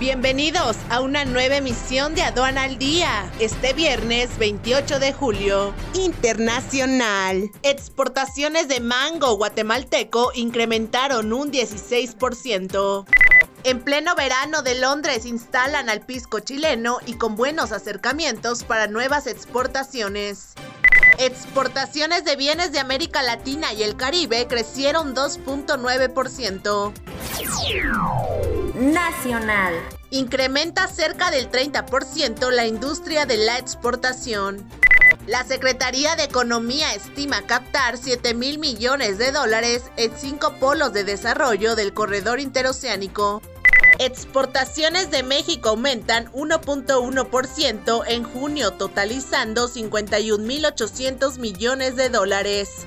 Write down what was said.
Bienvenidos a una nueva emisión de Aduana al Día. Este viernes 28 de julio. Internacional. Exportaciones de mango guatemalteco incrementaron un 16%. En pleno verano de Londres instalan al pisco chileno y con buenos acercamientos para nuevas exportaciones. Exportaciones de bienes de América Latina y el Caribe crecieron 2.9%. Nacional. Incrementa cerca del 30% la industria de la exportación. La Secretaría de Economía estima captar 7 mil millones de dólares en cinco polos de desarrollo del corredor interoceánico. Exportaciones de México aumentan 1.1% en junio, totalizando 51.800 millones de dólares.